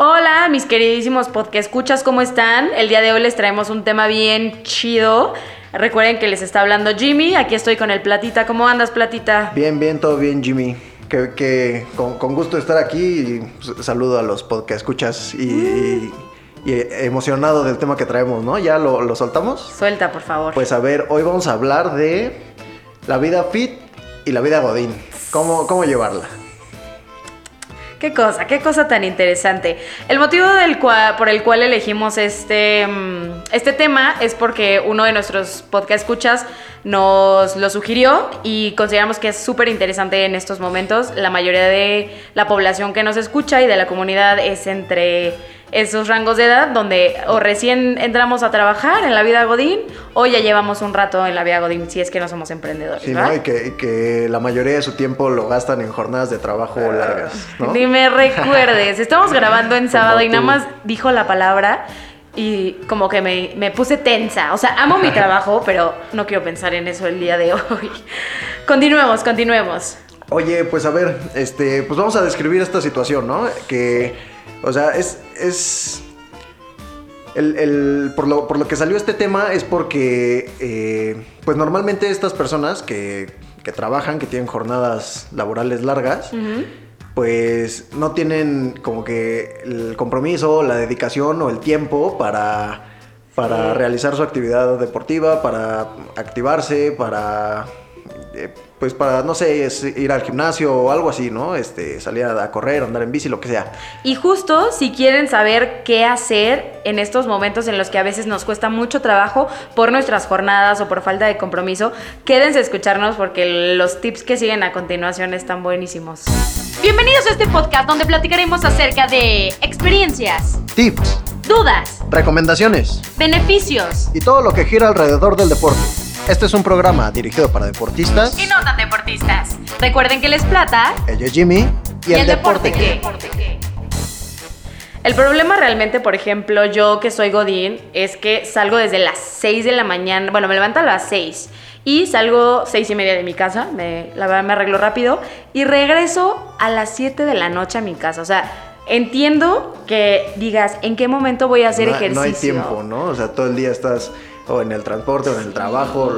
Hola, mis queridísimos podcast escuchas, ¿cómo están? El día de hoy les traemos un tema bien chido. Recuerden que les está hablando Jimmy. Aquí estoy con el Platita. ¿Cómo andas, Platita? Bien, bien, todo bien, Jimmy. Que, que con, con gusto estar aquí y saludo a los podcast escuchas y, y emocionado del tema que traemos, ¿no? ¿Ya lo, lo soltamos? Suelta, por favor. Pues a ver, hoy vamos a hablar de la vida fit y la vida godín. ¿Cómo, cómo llevarla? Qué cosa, qué cosa tan interesante. El motivo por el cual elegimos este, mm, este tema es porque uno de nuestros podcast escuchas nos lo sugirió y consideramos que es súper interesante en estos momentos. La mayoría de la población que nos escucha y de la comunidad es entre esos rangos de edad donde o recién entramos a trabajar en la vida Godín o ya llevamos un rato en la vida Godín si es que no somos emprendedores. Sí. ¿no? Y que, y que la mayoría de su tiempo lo gastan en jornadas de trabajo largas, ¿no? Ni me recuerdes. Estamos grabando en sábado y nada más dijo la palabra y como que me, me puse tensa. O sea, amo mi trabajo, pero no quiero pensar en eso el día de hoy. Continuemos, continuemos. Oye, pues a ver, este, pues vamos a describir esta situación, ¿no? Que, o sea, es, es, el, el- por, lo, por lo que salió este tema es porque, eh, pues normalmente estas personas que, que trabajan, que tienen jornadas laborales largas, pues no tienen como que el compromiso, la dedicación o el tiempo para, para Sí. realizar su actividad deportiva, para activarse, para eh, pues para no sé, es ir al gimnasio o algo así, ¿no? Este, salir a, a correr, andar en bici, lo que sea. Y justo si quieren saber qué hacer en estos momentos en los que a veces nos cuesta mucho trabajo por nuestras jornadas o por falta de compromiso, quédense a escucharnos porque los tips que siguen a continuación están buenísimos. Bienvenidos a este podcast donde platicaremos acerca de experiencias, Tips, dudas, recomendaciones beneficios y todo lo que gira alrededor del deporte. Este es un programa dirigido para deportistas. y no tan deportistas. Recuerden que les plata Ella es Jimmy y, el, deporte, que. El problema realmente, por ejemplo, yo que soy Godín, es que salgo desde las 6 de la mañana, bueno, me levanto a las 6 y salgo seis y media de mi casa, me, la verdad me arreglo rápido y regreso a las 7 de la noche a mi casa. O sea, entiendo que digas, ¿en qué momento voy a hacer no, ejercicio? no hay tiempo, ¿no? O sea, todo el día estás o en el transporte o en el trabajo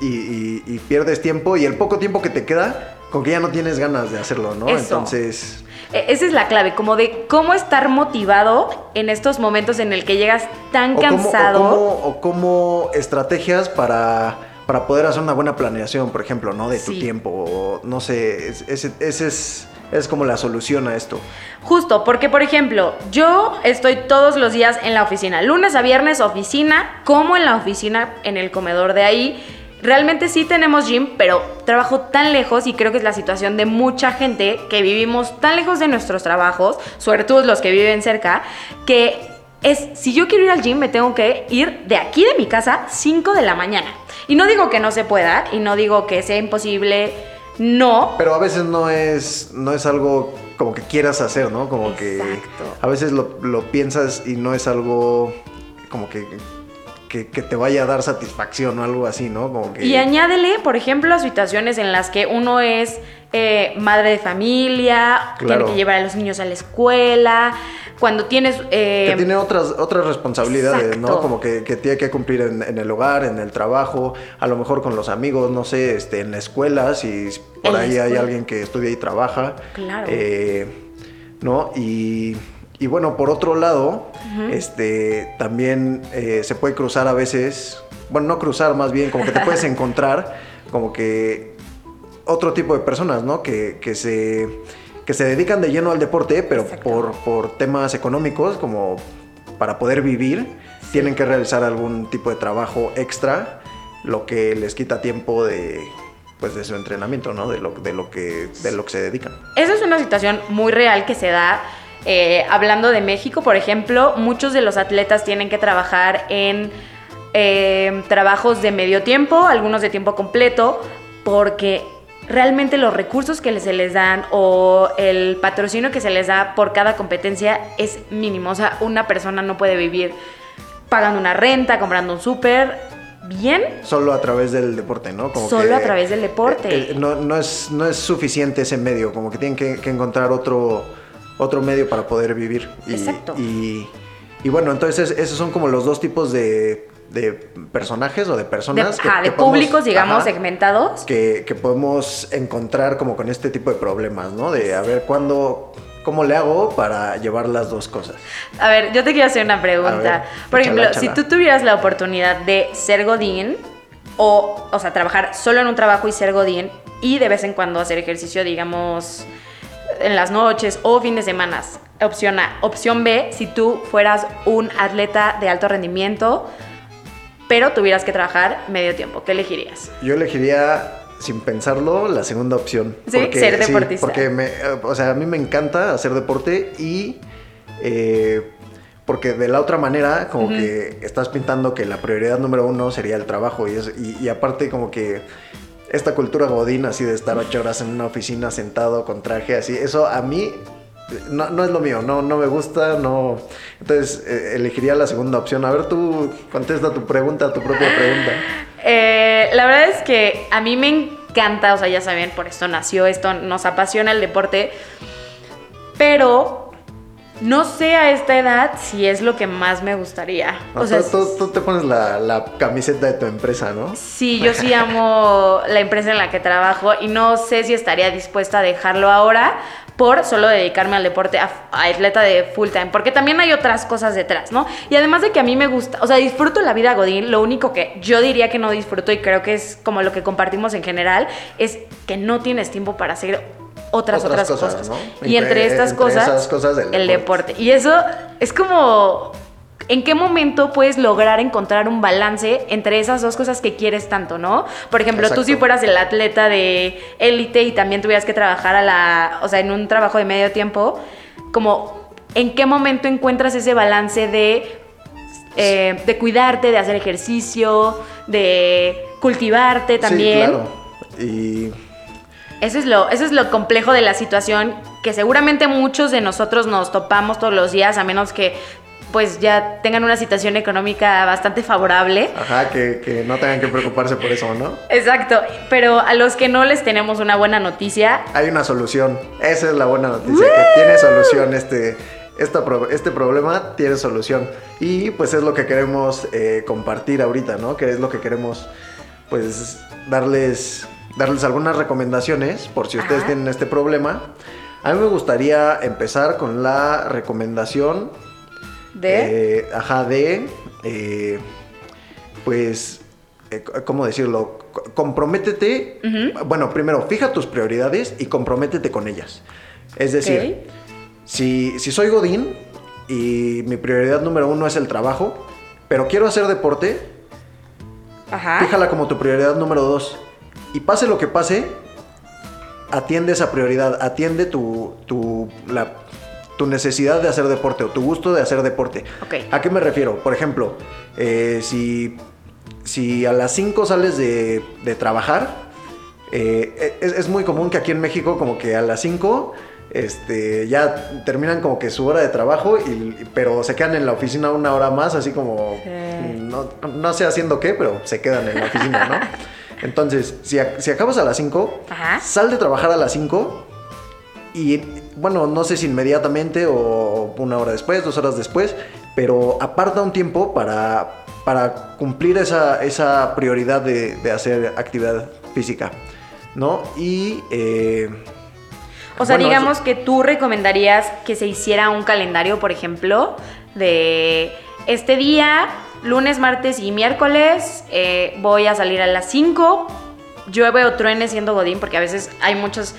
y, y- y pierdes tiempo y el poco tiempo que te queda, con que ya no tienes ganas de hacerlo, ¿no? Eso. Entonces, E- Esa es la clave, como de cómo estar motivado en estos momentos en el que llegas tan o cómo, cansado. o cómo- o cómo estrategias para, para poder hacer una buena planeación, por ejemplo, ¿no? De tu Sí. tiempo, o no sé, es- ese, ese es, es como la solución a esto. Justo, porque por ejemplo, yo estoy todos los días en la oficina, lunes a viernes oficina, como en la oficina, en el comedor de ahí. Realmente sí tenemos gym, pero trabajo tan lejos y creo que es la situación de mucha gente que vivimos tan lejos de nuestros trabajos, sobre los que viven cerca, que es, si yo quiero ir al gym, me tengo que ir de aquí de mi casa 5 de la mañana. Y no digo que no se pueda, y no digo que sea imposible, no, Pero a veces no es, no es algo como que quieras hacer, ¿no? Como que Exacto. a veces lo, lo piensas y no es algo como que, que, que te vaya a dar satisfacción o algo así, ¿no? Como que... Y añádele, por ejemplo, a situaciones en las que uno es eh, madre de familia, Claro. tiene que llevar a los niños a la escuela, cuando tienes... eh, que tiene otras, otras responsabilidades, Exacto. ¿no? Como que, que tiene que cumplir en, en el hogar, en el trabajo, a lo mejor con los amigos, no sé, este, en la escuela, si por En ahí hay alguien que estudia y trabaja. Claro. Eh, ¿No? Y, y bueno, por otro lado, este, también eh, se puede cruzar a veces, bueno, no cruzar más bien, como que te puedes encontrar como que otro tipo de personas, ¿no? Que, que se, que se dedican de lleno al deporte, pero por, por temas económicos, como para poder vivir, tienen que realizar algún tipo de trabajo extra, lo que les quita tiempo de, pues, de su entrenamiento, ¿no? De lo, de lo, que, de lo que se dedican. Esa es una situación muy real que se da. eh, hablando de México, por ejemplo, muchos de los atletas tienen que trabajar en eh, trabajos de medio tiempo, algunos de tiempo completo, porque realmente los recursos que se les dan o el patrocinio que se les da por cada competencia es mínimo. O sea, una persona no puede vivir pagando una renta, comprando un súper, bien. Solo a través del deporte, ¿no? Solo a través del deporte. eh, eh, no, no es, no es suficiente ese medio, como que tienen que, que encontrar otro, otro medio para poder vivir. Y, Exacto. Y, y bueno, entonces esos son como los dos tipos de, de personajes o de De, personas. ajá, de podemos- públicos, digamos, ajá, segmentados. que, que podemos encontrar como con este tipo de problemas, ¿no? De a ver cuándo, cómo le hago para llevar las dos cosas. A ver, yo te quiero hacer una pregunta. ver, Por ejemplo, si tú tuvieras la oportunidad de ser Godín, o, o sea, trabajar solo en un trabajo y ser Godín, y de vez en cuando hacer ejercicio, digamos, en las noches o fines de semana. Opción A. Opción B, si tú fueras un atleta de alto rendimiento, pero tuvieras que trabajar medio tiempo, ¿qué elegirías? Yo elegiría, sin pensarlo, la segunda opción. Sí, ser deportista. porque, me, o sea, a mí me encanta hacer deporte y... eh, porque de la otra manera, como que estás pintando que la prioridad número uno sería el trabajo. Y, es- y, y aparte, como que esta cultura godín, así de estar ocho horas en una oficina sentado con traje, así, eso a mí no, no es lo mío, no, no me gusta, no. Entonces, eh, elegiría la segunda opción. A ver, tú contesta tu pregunta, tu propia pregunta. Eh, la verdad es que a mí me encanta, o sea, ya saben, por esto nació esto, nos apasiona el deporte, pero no sé a esta edad si es lo que más me gustaría. No, O sea, tú, tú- tú te pones la, la camiseta de tu empresa, ¿no? sí, yo sí amo la empresa en la que trabajo y no sé si estaría dispuesta a dejarlo ahora por solo dedicarme al deporte, a, a atleta de full time, porque también hay otras cosas detrás, ¿no? Y además de que a mí me gusta, o sea, disfruto la vida Godín, lo único que yo diría que no disfruto y creo que es como lo que compartimos en general, es que no tienes tiempo para hacer otras, otras, Otras cosas. cosas, ¿no? Y entre, Entre- estas entre cosas, el deporte. Y eso es como... ¿En qué momento puedes lograr encontrar un balance entre esas dos cosas que quieres tanto, no? Por ejemplo, tú si fueras el atleta de élite y también tuvieras que trabajar a la, o sea, en un trabajo de medio tiempo, como ¿en qué momento encuentras ese balance de eh, de cuidarte, de hacer ejercicio, de cultivarte también? Sí, claro. Y Eso es, lo, eso es lo complejo de la situación que seguramente muchos de nosotros nos topamos todos los días, a menos que pues ya tengan una situación económica bastante favorable. ajá, que, que no tengan que preocuparse por eso, ¿no? Exacto, pero a los que no les tenemos una buena noticia, Hay una solución. Esa es la buena noticia, que tiene solución este, esta este problema, tiene solución. Y pues es lo que queremos eh, compartir ahorita, ¿no? Que es lo que queremos, pues, darles, darles algunas recomendaciones por si ustedes Ajá. tienen este problema. A mí me gustaría empezar con la recomendación de... Eh, ajá, de. eh, pues. eh, ¿Cómo decirlo? C- Comprométete. Bueno, primero, fija tus prioridades y comprométete con ellas. Es decir, si, si soy Godín y mi prioridad número uno es el trabajo, pero quiero hacer deporte, Ajá. fíjala como tu prioridad número dos. Y pase lo que pase, atiende esa prioridad, atiende tu, tu, la- tu necesidad de hacer deporte o tu gusto de hacer deporte. ¿A qué me refiero? Por ejemplo, eh, si, si a las 5 sales de, de trabajar, eh, es, es muy común que aquí en México como que a las 5 este, ya terminan como que su hora de trabajo, y, pero se quedan en la oficina una hora más, así como Sí. no, no sé haciendo qué, pero se quedan en la oficina, ¿no? Entonces, si, a- si acabas a las 5, Ajá. sal de trabajar a las 5 y, bueno, no sé si inmediatamente o una hora después, dos horas después, pero aparta un tiempo para, para cumplir esa, esa prioridad de, de hacer actividad física, ¿no? Y... eh, O sea, bueno, digamos que tú recomendarías que se hiciera un calendario, por ejemplo, de este día, lunes, martes y miércoles, eh, voy a salir a las 5, llueve o truene siendo Godín, porque a veces hay muchos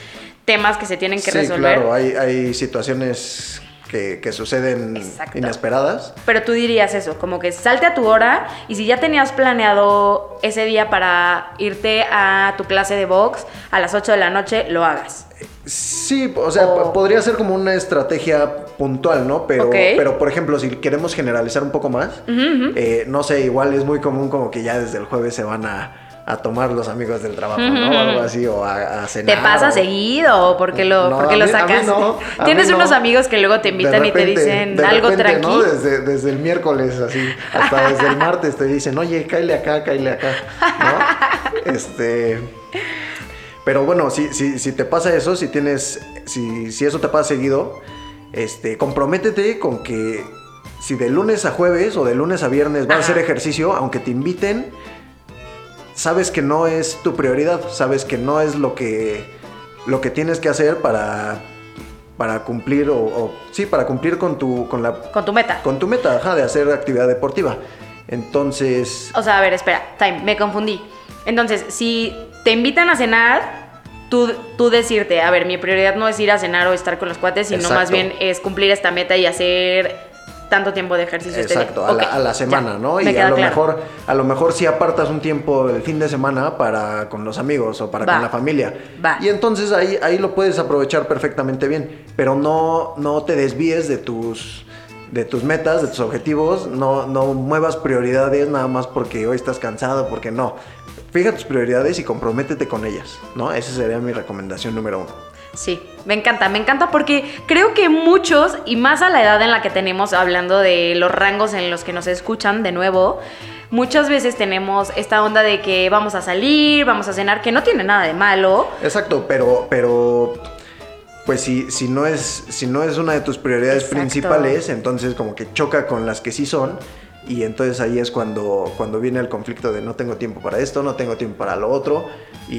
temas que se tienen que sí, resolver. claro, hay, hay situaciones que, que suceden Exacto. inesperadas. Pero tú dirías eso, como que salte a tu hora y si ya tenías planeado ese día para irte a tu clase de box a las 8 de la noche, lo hagas. Sí, o sea, O- podría ser como una estrategia puntual, ¿no? Pero, Ok. pero por ejemplo, si queremos generalizar un poco más, eh, no sé, igual es muy común como que ya desde el jueves se van a, a tomar los amigos del trabajo, ¿no? O algo así, o a, a cenar. ¿Te pasa o- seguido o porque lo, No, porque a lo mí- sacas? no, Tienes unos amigos que luego te invitan y te dicen algo repente, tranqui. ¿no? Desde, desde el miércoles, así, hasta desde el martes te dicen, oye, cáele acá, cáele acá, ¿no? Este... Pero bueno, si, si, si te pasa eso, si tienes, si, si eso te pasa seguido, este, comprométete con que si de lunes a jueves o de lunes a viernes vas a hacer ejercicio, aunque te inviten, sabes que no es tu prioridad, sabes que no es lo que, lo que tienes que hacer para, para cumplir o, o- sí, para cumplir con tu, con la, Con tu meta. con tu meta, ajá, de hacer actividad deportiva. Entonces, O sea, a ver, espera, time, me confundí. Entonces, si te invitan a cenar, tú, tú decirte, a ver, mi prioridad no es ir a cenar o estar con los cuates, sino Exacto. más bien es cumplir esta meta y hacer tanto tiempo de ejercicio este. Exacto, a, la, a la ya, semana, ¿no? Y a lo claro. mejor, a lo mejor si apartas un tiempo el fin de semana para con los amigos o para Va. con la familia. Va. Y entonces ahí, ahí lo puedes aprovechar perfectamente bien. Pero no, no te desvíes de tus de tus metas, de tus objetivos, no, no muevas prioridades nada más porque hoy estás cansado, porque no. Fija tus prioridades y comprométete con ellas, ¿no? Esa sería mi recomendación número uno. Sí, me encanta, me encanta porque creo que muchos, y más a la edad en la que tenemos, hablando de los rangos en los que nos escuchan de nuevo, muchas veces tenemos esta onda de que vamos a salir, vamos a cenar, que no tiene nada de malo. Exacto, pero, pero pues si, si, no es, si no es una de tus prioridades Exacto. principales, entonces como que choca con las que sí son. Y entonces ahí es cuando, cuando viene el conflicto de no tengo tiempo para esto, no tengo tiempo para lo otro. Y,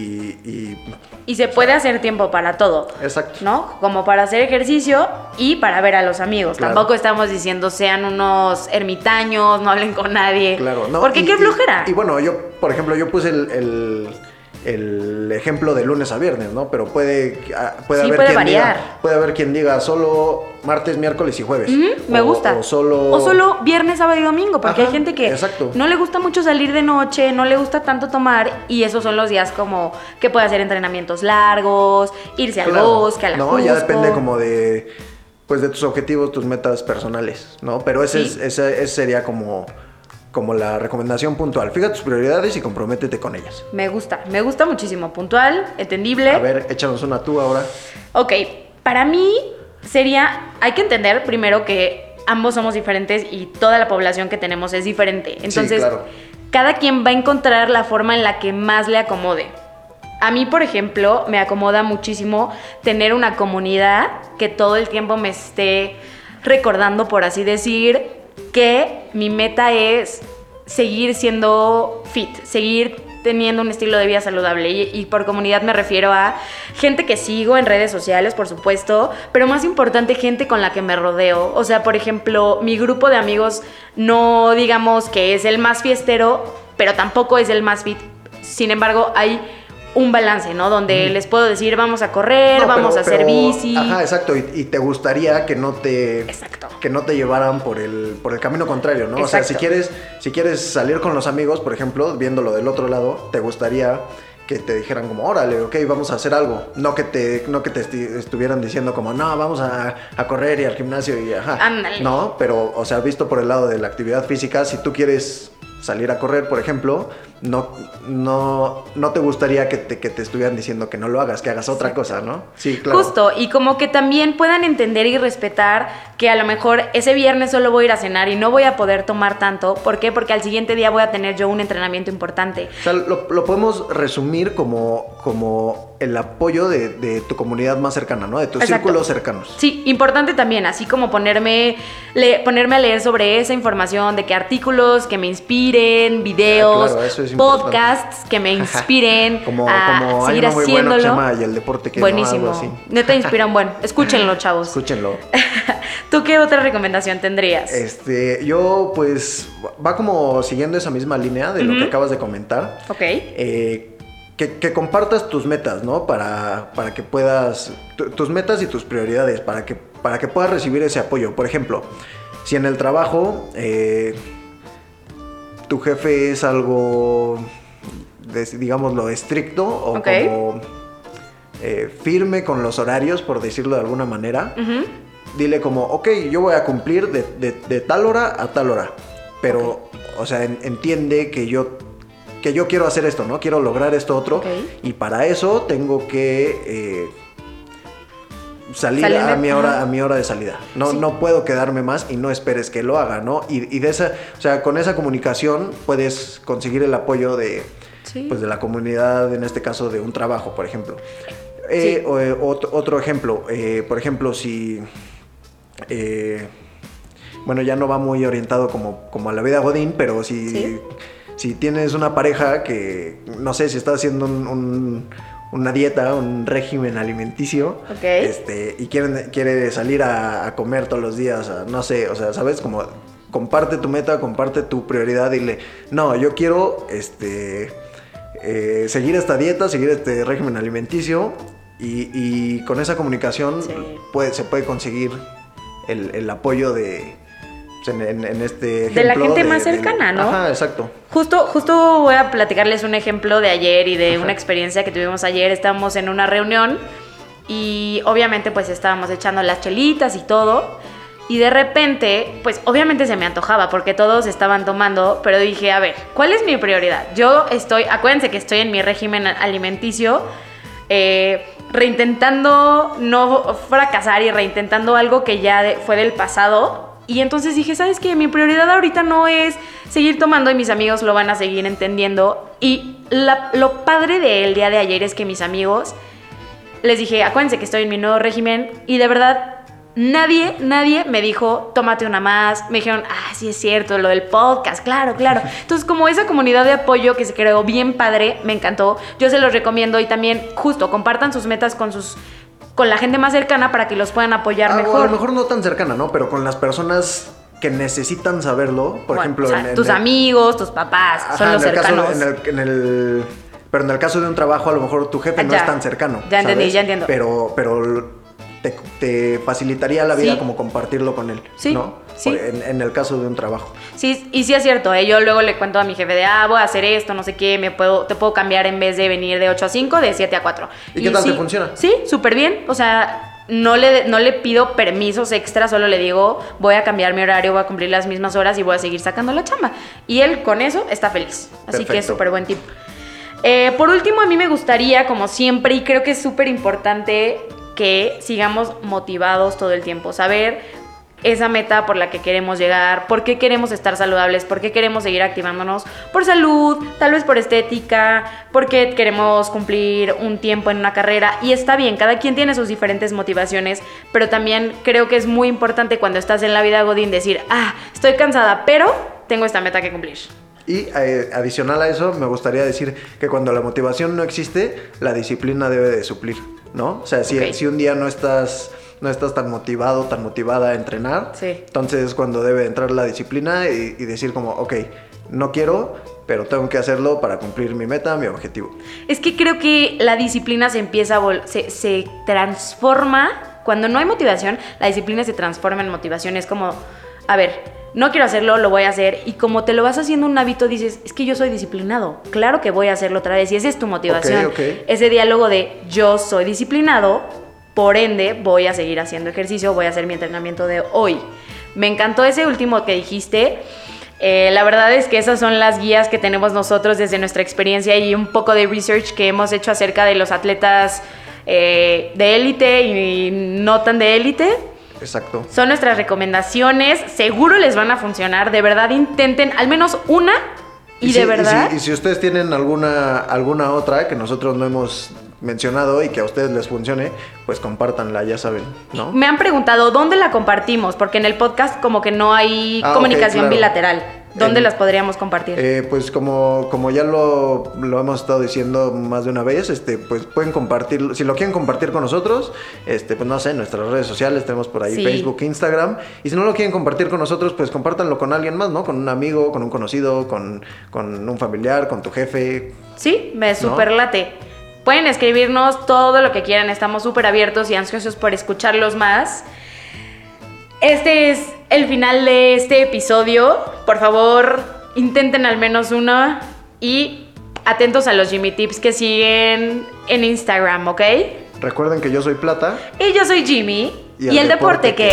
y- Y se puede hacer tiempo para todo. exacto. ¿no? Como para hacer ejercicio y para ver a los amigos. Claro. Tampoco estamos diciendo sean unos ermitaños, no hablen con nadie. Claro, ¿no? Porque Y- qué flojera. Y, bueno, yo, por ejemplo, yo puse el, el- el ejemplo de lunes a viernes, ¿no? Pero puede, ah, puede Sí, haber puede quien variar. diga, puede haber quien diga solo martes, miércoles y jueves. Me O- gusta. O solo. O solo viernes, sábado y domingo, porque Ajá, hay gente que exacto. no le gusta mucho salir de noche, no le gusta tanto tomar, y esos son los días como que puede hacer entrenamientos largos, irse al Claro. bosque, a la No, ya depende como de pues de tus objetivos, tus metas personales, ¿no? Pero ese, Sí. es, ese, ese sería como, como la recomendación puntual. Fija tus prioridades y comprométete con ellas. Me gusta, me gusta muchísimo. Puntual, entendible. A ver, échanos una tú ahora. Ok, para mí sería, hay que entender primero que ambos somos diferentes y toda la población que tenemos es diferente. Entonces, claro. cada quien va a encontrar la forma en la que más le acomode. A mí, por ejemplo, me acomoda muchísimo tener una comunidad que todo el tiempo me esté recordando, por así decir, que mi meta es seguir siendo fit, seguir teniendo un estilo de vida saludable. Y, por comunidad me refiero a gente que sigo en redes sociales, por supuesto, pero más importante, gente con la que me rodeo. O sea, por ejemplo, mi grupo de amigos no digamos que es el más fiestero, pero tampoco es el más fit. Sin embargo, hay un balance, ¿no? Donde les puedo decir, vamos a correr, No, vamos pero- a hacer pero- bici. Ajá, exacto. Y, y te gustaría que no te. Exacto. Que no te llevaran por el, por el camino contrario, ¿no? O sea, si quieres, si quieres salir con los amigos, por ejemplo, viéndolo del otro lado, te gustaría que te dijeran como, órale, ok, vamos a hacer algo. No que te, no que te esti- estuvieran diciendo como, no, vamos a, a correr y al gimnasio y ajá. Ándale. No, pero, o sea, visto por el lado de la actividad física, si tú quieres salir a correr, por ejemplo, no, no, no te gustaría que te, que te estuvieran diciendo que no lo hagas, que hagas otra cosa, ¿no? Sí, claro. Justo, y como que también puedan entender y respetar que a lo mejor ese viernes solo voy a ir a cenar y no voy a poder tomar tanto. ¿Por qué? Porque al siguiente día voy a tener yo un entrenamiento importante. O sea, lo, lo podemos resumir como, como el apoyo de, de tu comunidad más cercana, ¿no? De tus Exacto. círculos cercanos. Sí, importante también, así como ponerme, le- ponerme a leer sobre esa información, de que artículos que me inspiren, videos, Ah, claro, eso es podcasts que me inspiren Como, a como hay seguir uno muy bueno que se llama Y el deporte que no", Buenísimo. así. Neta inspiran, bueno, escúchenlo, chavos. Escúchenlo. ¿Tú qué otra recomendación tendrías? Este, yo pues va como siguiendo esa misma línea de lo que acabas de comentar. ok. Eh, que, que compartas tus metas, ¿no? Para, para que puedas, tu- tus metas y tus prioridades, para que, para que puedas recibir ese apoyo. Por ejemplo, si en el trabajo eh, tu jefe es algo, digámoslo, estricto o como eh, firme con los horarios, por decirlo de alguna manera, dile como, ok, yo voy a cumplir de, de- de tal hora a tal hora. Pero, o sea, en- entiende que yo, que yo quiero hacer esto, ¿no? Quiero lograr esto otro. Y para eso tengo que eh, salir Salirme, a mi, hora, ajá. a mi hora de salida. No, Sí. no puedo quedarme más y no esperes que lo haga, ¿no? Y, y de esa, o sea, con esa comunicación puedes conseguir el apoyo de, Sí. pues, de la comunidad, en este caso de un trabajo, por ejemplo. Eh, Sí. o, eh, otro, otro ejemplo, eh, por ejemplo, si eh, bueno, ya no va muy orientado como, como a la vida Godín, pero si, si tienes una pareja que, no sé, si estás haciendo un- un- una dieta, un régimen alimenticio, Ok. este, y quieren, quiere salir a, a comer todos los días, a- no sé, o sea, ¿sabes? Como comparte tu meta, comparte tu prioridad, dile, no, yo quiero, este, eh, seguir esta dieta, seguir este régimen alimenticio, y, y con esa comunicación Sí. puede, se puede conseguir el, el apoyo de, en, en- en este De la gente más cercana, ¿no? Ajá, exacto. Justo, justo voy a platicarles un ejemplo de ayer y de Ajá. una experiencia que tuvimos ayer. Estábamos en una reunión y obviamente pues estábamos echando las chelitas y todo. Y de repente, pues obviamente se me antojaba porque todos estaban tomando, pero dije, a ver, ¿cuál es mi prioridad? Yo estoy, acuérdense que estoy en mi régimen alimenticio, eh, reintentando no fracasar y reintentando algo que ya de- fue del pasado. Y entonces dije, ¿sabes qué? Mi prioridad ahorita no es seguir tomando y mis amigos lo van a seguir entendiendo. Y la- lo padre del día de ayer es que mis amigos les dije, acuérdense que estoy en mi nuevo régimen y de verdad nadie, nadie me dijo, tómate una más. Me dijeron, ah, sí es cierto, lo del podcast, claro, claro. Entonces, como esa comunidad de apoyo que se creó bien padre, me encantó. Yo se los recomiendo y también, justo, compartan sus metas con sus con la gente más cercana para que los puedan apoyar Ah, o mejor. A lo mejor no tan cercana, ¿no? Pero con las personas que necesitan saberlo, por Bueno, ejemplo, o sea, en- en tus el- amigos, tus papás, Ajá, son los en el caso- cercanos. en, el, en el- pero en el caso de un trabajo, a lo mejor tu jefe no es tan cercano. Ya entendí, ¿sabes? ya entiendo. Pero, pero te, te facilitaría la vida Sí. como compartirlo con él. Sí, ¿no? sí. En, en el caso de un trabajo. Sí, y sí es cierto, ¿eh? yo luego le cuento a mi jefe de, ah, voy a hacer esto, no sé qué, me puedo, te puedo cambiar en vez de venir de 8 a 5, de 7 a 4. ¿Y qué tal sí, te funciona? Sí, súper bien, o sea, no le, no le pido permisos extra, solo le digo, voy a cambiar mi horario, voy a cumplir las mismas horas y voy a seguir sacando la chamba. Y él con eso está feliz, así que es súper buen tip. Eh, por último, a mí me gustaría, como siempre, y creo que es súper importante que sigamos motivados todo el tiempo, saber esa meta por la que queremos llegar, por qué queremos estar saludables, por qué queremos seguir activándonos, por salud, tal vez por estética, porque queremos cumplir un tiempo en una carrera. Y está bien, cada quien tiene sus diferentes motivaciones, pero también creo que es muy importante cuando estás en la vida Godín decir, ah, estoy cansada, pero tengo esta meta que cumplir. Y eh, adicional a eso, me gustaría decir que cuando la motivación no existe, la disciplina debe de suplir, ¿no? O sea, si, Ok. si un día no estás, no estás tan motivado, tan motivada a entrenar, Sí. entonces es cuando debe entrar la disciplina y, y decir como, ok, no quiero, pero tengo que hacerlo para cumplir mi meta, mi objetivo. Es que creo que la disciplina se empieza a se, se transforma. Cuando no hay motivación, la disciplina se transforma en motivación. Es como, a ver, no quiero hacerlo, lo voy a hacer. Y como te lo vas haciendo un hábito, dices, es que yo soy disciplinado. Claro que voy a hacerlo otra vez. Y esa es tu motivación. Ese diálogo de yo soy disciplinado, por ende voy a seguir haciendo ejercicio, voy a hacer mi entrenamiento de hoy. Me encantó ese último que dijiste. Eh, la verdad es que esas son las guías que tenemos nosotros desde nuestra experiencia y un poco de research que hemos hecho acerca de los atletas eh, de élite y no tan de élite. Exacto. Son nuestras recomendaciones, seguro les van a funcionar, de verdad intenten al menos una y, de verdad... si, y si ustedes tienen alguna, alguna otra que nosotros no hemos mencionado y que a ustedes les funcione, pues compártanla, ya saben, ¿no? Me han preguntado dónde la compartimos, porque en el podcast como que no hay Ah, comunicación claro. bilateral. ¿Dónde las podríamos compartir? Eh, pues como, como ya lo, lo hemos estado diciendo más de una vez, este, pues pueden compartir, si lo quieren compartir con nosotros, este, pues no sé, en nuestras redes sociales tenemos por ahí Sí. Facebook, Instagram, y si no lo quieren compartir con nosotros, pues compártanlo con alguien más, ¿no? Con un amigo, con un conocido, con, con un familiar, con tu jefe. Sí, me super late. Pueden escribirnos todo lo que quieran, estamos súper abiertos y ansiosos por escucharlos más. Este es el final de este episodio. Por favor, intenten al menos uno y atentos a los Jimmy Tips que siguen en Instagram, ¿ok? Recuerden que yo soy Plata. Y yo soy Jimmy. Y Y, el deporte que...